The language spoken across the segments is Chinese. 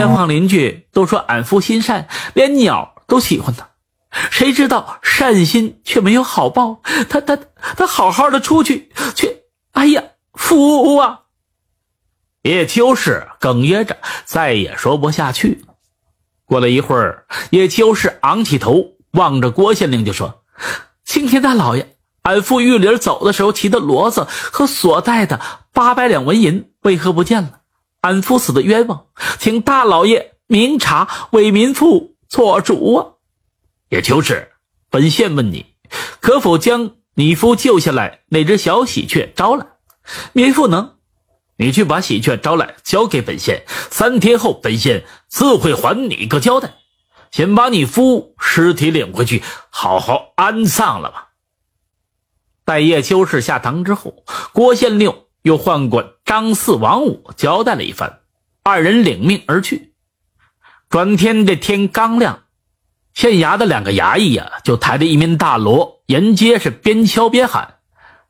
边房邻居都说俺夫心善，连鸟都喜欢他。谁知道善心却没有好报，他他他好好的出去，却哎呀，夫啊！叶秋氏哽咽着，再也说不下去。过了一会儿，叶秋氏昂起头，望着郭县令就说：“青天大老爷，俺父玉林走的时候骑的骡子和所带的八百两纹银为何不见了？俺夫死的冤枉，请大老爷明察，为民妇做主啊！”叶秋氏，本县问你，可否将你夫救下来那只小喜鹊招来？民妇能。你去把喜鹊招来，交给本县。三天后，本县自会还你个交代。先把你夫尸体领回去，好好安葬了吧。待叶秋氏下堂之后，郭县令又唤过张四、王五，交代了一番。二人领命而去。转天这天刚亮，县衙的两个衙役呀，就抬着一面大锣沿街是边敲边喊。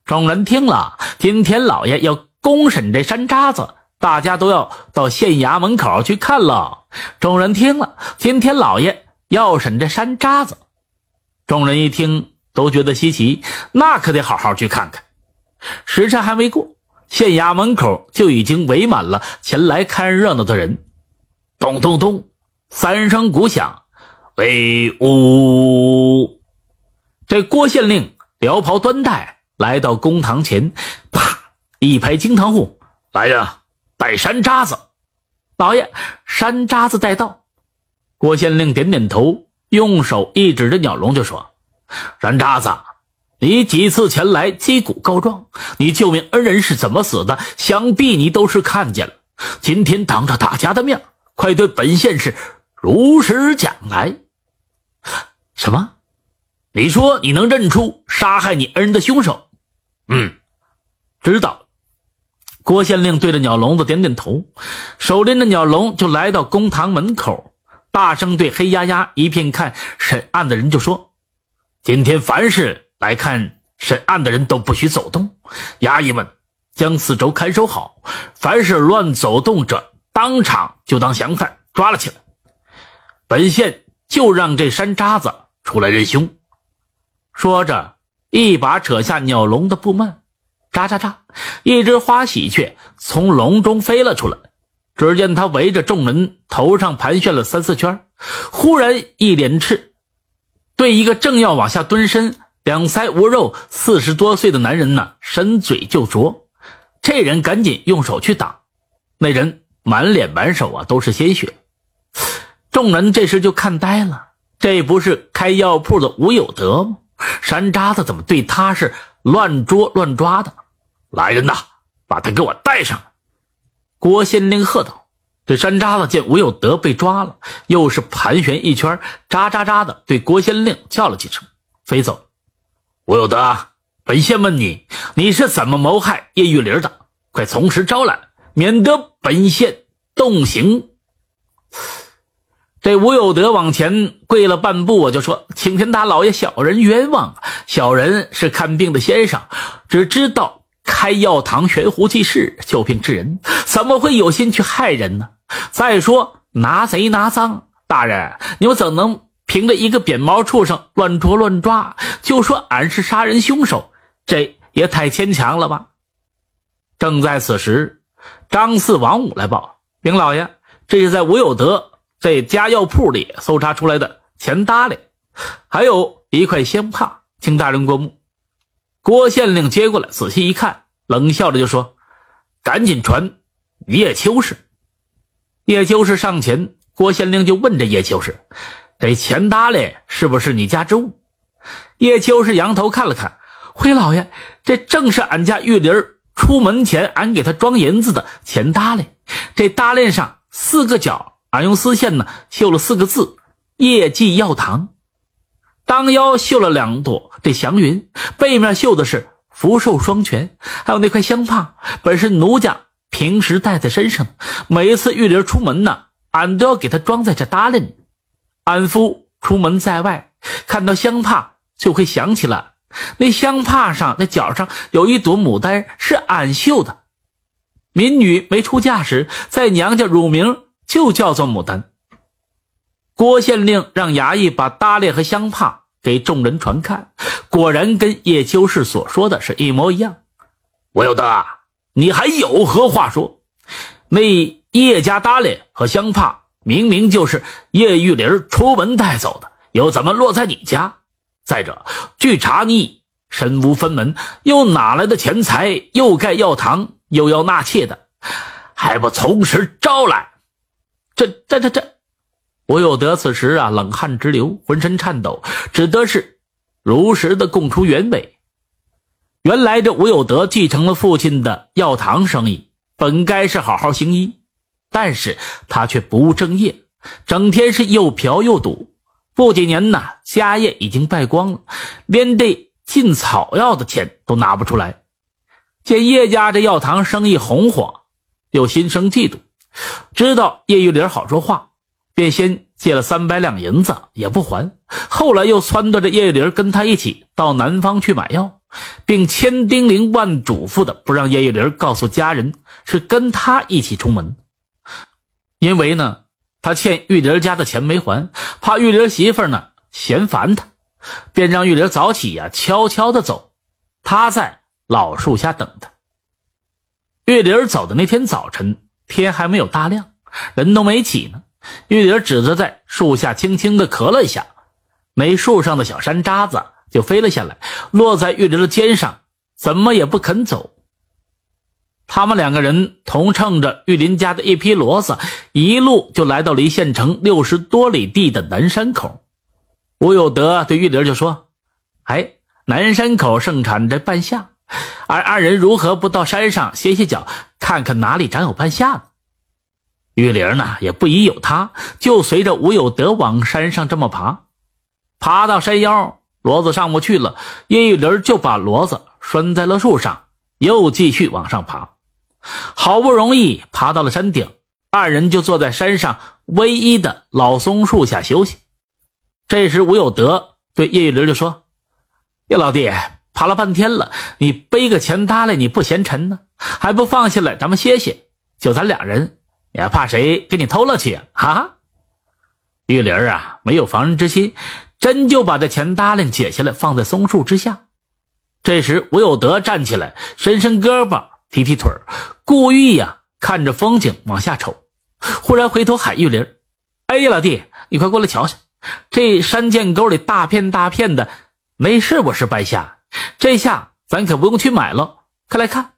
众人听了，今天老爷要。公审这山楂子，大家都要到县衙门口去看了。众人听了，今天老爷要审这山楂子，众人一听都觉得稀奇，那可得好好去看看。时辰还没过，县衙门口就已经围满了前来看热闹的人。咚咚咚，三声鼓响，威武！这郭县令撩袍端带来到公堂前，啪！一拍惊堂户，来呀，带山楂子！老爷，山楂子带到。郭县令点点头，用手一指着鸟笼，就说：“山楂子，你几次前来击鼓告状，你救命恩人是怎么死的？想必你都是看见了。今天当着大家的面，快对本县士如实讲来。什么？你说你能认出杀害你恩人的凶手？嗯，知道。”郭县令对着鸟笼子点点头，手拎着鸟笼就来到公堂门口，大声对黑压压一片看审案的人就说：“今天凡是来看审案的人都不许走动，衙役们将四周看守好，凡是乱走动者，当场就当降犯抓了起来。本县就让这山渣子出来认凶。”说着，一把扯下鸟笼的布幔。喳喳喳！一只花喜鹊从笼中飞了出来。只见它围着众人头上盘旋了三四圈，忽然一脸赤，对一个正要往下蹲身、两腮无肉、四十多岁的男人呢，伸嘴就啄。这人赶紧用手去挡，那人满脸满手啊都是鲜血。众人这时就看呆了，这不是开药铺的吴有德吗？山楂子怎么对他是乱捉乱抓的？来人呐，把他给我带上！郭县令喝道。这山楂子见吴有德被抓了，又是盘旋一圈，喳喳喳的对郭县令叫了几声，飞走。吴有德，本县问你，你是怎么谋害叶玉林的？快从实招来，免得本县动刑。这吴有德往前跪了半步，我就说：“青天大老爷，小人冤枉啊！小人是看病的先生，只知道。”开药堂悬壶济世救病治人，怎么会有心去害人呢？再说拿贼拿赃，大人，你们怎能凭着一个扁毛畜生乱捉乱抓，就说俺是杀人凶手？这也太牵强了吧！正在此时，张四、王五来报：禀老爷，这是在吴有德这家药铺里搜查出来的钱搭里，还有一块香帕，请大人过目。郭县令接过来，仔细一看，冷笑着就说：“赶紧传叶秋氏。”叶秋氏上前，郭县令就问这叶秋氏：“这钱搭理是不是你家之物？”叶秋是扬头看了看，回老爷：“这正是俺家玉林出门前俺给他装银子的钱搭理。这搭链上四个角，俺用丝线呢绣了四个字：叶记药堂。”当腰绣了两朵这祥云，背面绣的是福寿双全，还有那块香帕，本是奴家平时带在身上。每一次玉林出门呢，俺都要给他装在这搭链里。俺夫出门在外，看到香帕就会想起了那香帕上那角上有一朵牡丹，是俺绣的。民女没出嫁时，在娘家乳名就叫做牡丹。郭县令让衙役把搭列和香帕给众人传看，果然跟叶秋氏所说的是一模一样。我有德，你还有何话说？那叶家搭列和香帕明明就是叶玉林出门带走的，又怎么落在你家？再者，据查你身无分文，又哪来的钱财？又盖药堂，又要纳妾的，还不从实招来？这、这、这、这！吴有德此时啊，冷汗直流，浑身颤抖，只得是如实的供出原委。原来这吴有德继承了父亲的药堂生意，本该是好好行医，但是他却不务正业，整天是又嫖又赌。不几年呢，家业已经败光了，连这进草药的钱都拿不出来。见叶家这药堂生意红火，又心生嫉妒，知道叶玉林好说话。便先借了三百两银子，也不还。后来又撺掇着叶玉林跟他一起到南方去买药，并千叮咛万嘱咐的不让叶玉林告诉家人是跟他一起出门。因为呢，他欠玉林家的钱没还，怕玉林媳妇呢嫌烦他，便让玉林早起呀悄悄的走，他在老树下等他。玉林走的那天早晨，天还没有大亮，人都没起呢。玉林指着在树下，轻轻的咳了一下，那树上的小山楂子就飞了下来，落在玉林的肩上，怎么也不肯走。他们两个人同乘着玉林家的一匹骡子，一路就来到了离县城六十多里地的南山口。吴有德对玉林就说：“哎，南山口盛产这半夏，而二人如何不到山上歇歇脚，看看哪里长有半夏呢？”玉玲呢也不疑有他，就随着吴有德往山上这么爬，爬到山腰，骡子上不去了，叶玉玲就把骡子拴在了树上，又继续往上爬。好不容易爬到了山顶，二人就坐在山上唯一的老松树下休息。这时，吴有德对叶玉玲就说：“叶老弟，爬了半天了，你背个钱搭来，你不嫌沉呢？还不放下来，咱们歇歇？就咱俩人。”也怕谁给你偷了去啊？哈！玉林啊，没有防人之心，真就把这钱搭链解下来放在松树之下。这时，吴有德站起来，伸伸胳膊，提提腿故意呀看着风景往下瞅。忽然回头喊玉林：“哎呀，老弟，你快过来瞧瞧，这山涧沟里大片大片的，没是不是白虾？这下咱可不用去买了。快来看！”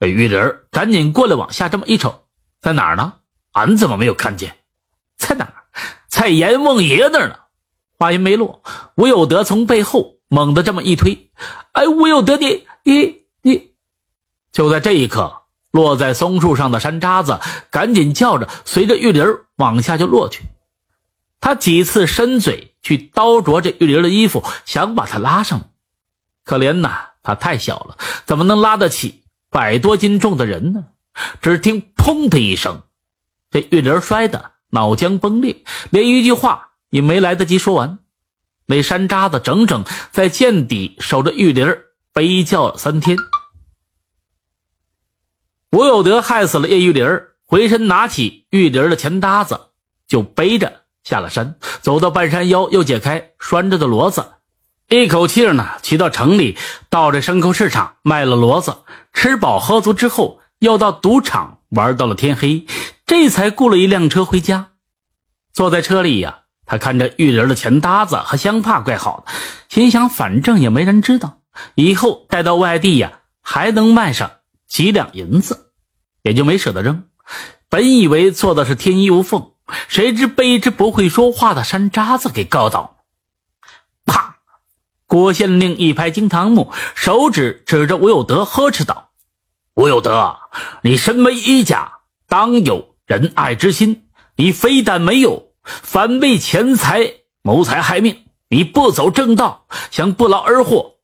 哎玉林赶紧过来往下这么一瞅。在哪儿呢？俺怎么没有看见？在哪儿？在阎王爷那儿呢！话音没落，吴有德从背后猛地这么一推，哎，吴有德，你你！就在这一刻，落在松树上的山楂子赶紧叫着，随着玉林往下就落去。他几次伸嘴去叨啄这玉林的衣服，想把他拉上，可怜呐，他太小了，怎么能拉得起百多斤重的人呢？只听“砰”的一声，这玉林摔得脑浆崩裂，连一句话也没来得及说完。那山楂子整整在涧底守着玉林，悲叫了三天。吴有德害死了叶玉玲，回身拿起玉林的钱搭子，就背着下了山，走到半山腰，又解开拴着的骡子，一口气呢骑到城里，到这牲口市场卖了骡子，吃饱喝足之后。又到赌场玩到了天黑，这才雇了一辆车回家。坐在车里呀，他看着玉林的钱搭子和香帕怪好的，心想反正也没人知道，以后带到外地呀还能卖上几两银子，也就没舍得扔。本以为做的是天衣无缝，谁知被一只不会说话的山楂子给告倒。啪！郭县令一拍惊堂木，手指指着吴有德，呵斥道。吴有德，你身为一家，当有仁爱之心。你非但没有，反为钱财谋财害命。你不走正道，想不劳而获，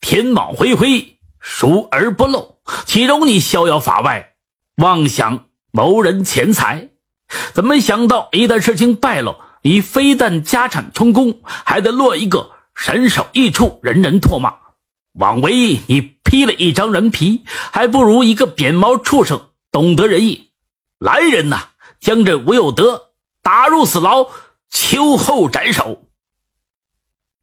天网恢恢，疏而不漏，岂容你逍遥法外，妄想谋人钱财？怎么想到一旦事情败露，你非但家产充公，还得落一个身首异处，人人唾骂。枉为你披了一张人皮，还不如一个扁毛畜生懂得仁义。来人呐，将这吴有德打入死牢，秋后斩首。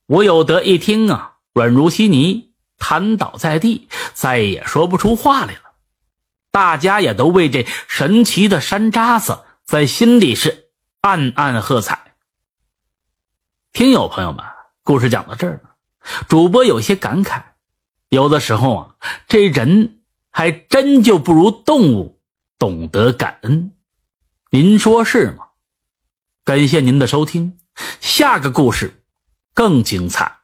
吴有德一听啊，软如稀泥，瘫倒在地，再也说不出话来了。大家也都为这神奇的山楂子在心里是暗暗喝彩。听友朋友们，故事讲到这儿呢，主播有些感慨，有的时候啊，这人还真就不如动物懂得感恩。您说是吗？感谢您的收听，下个故事更精彩。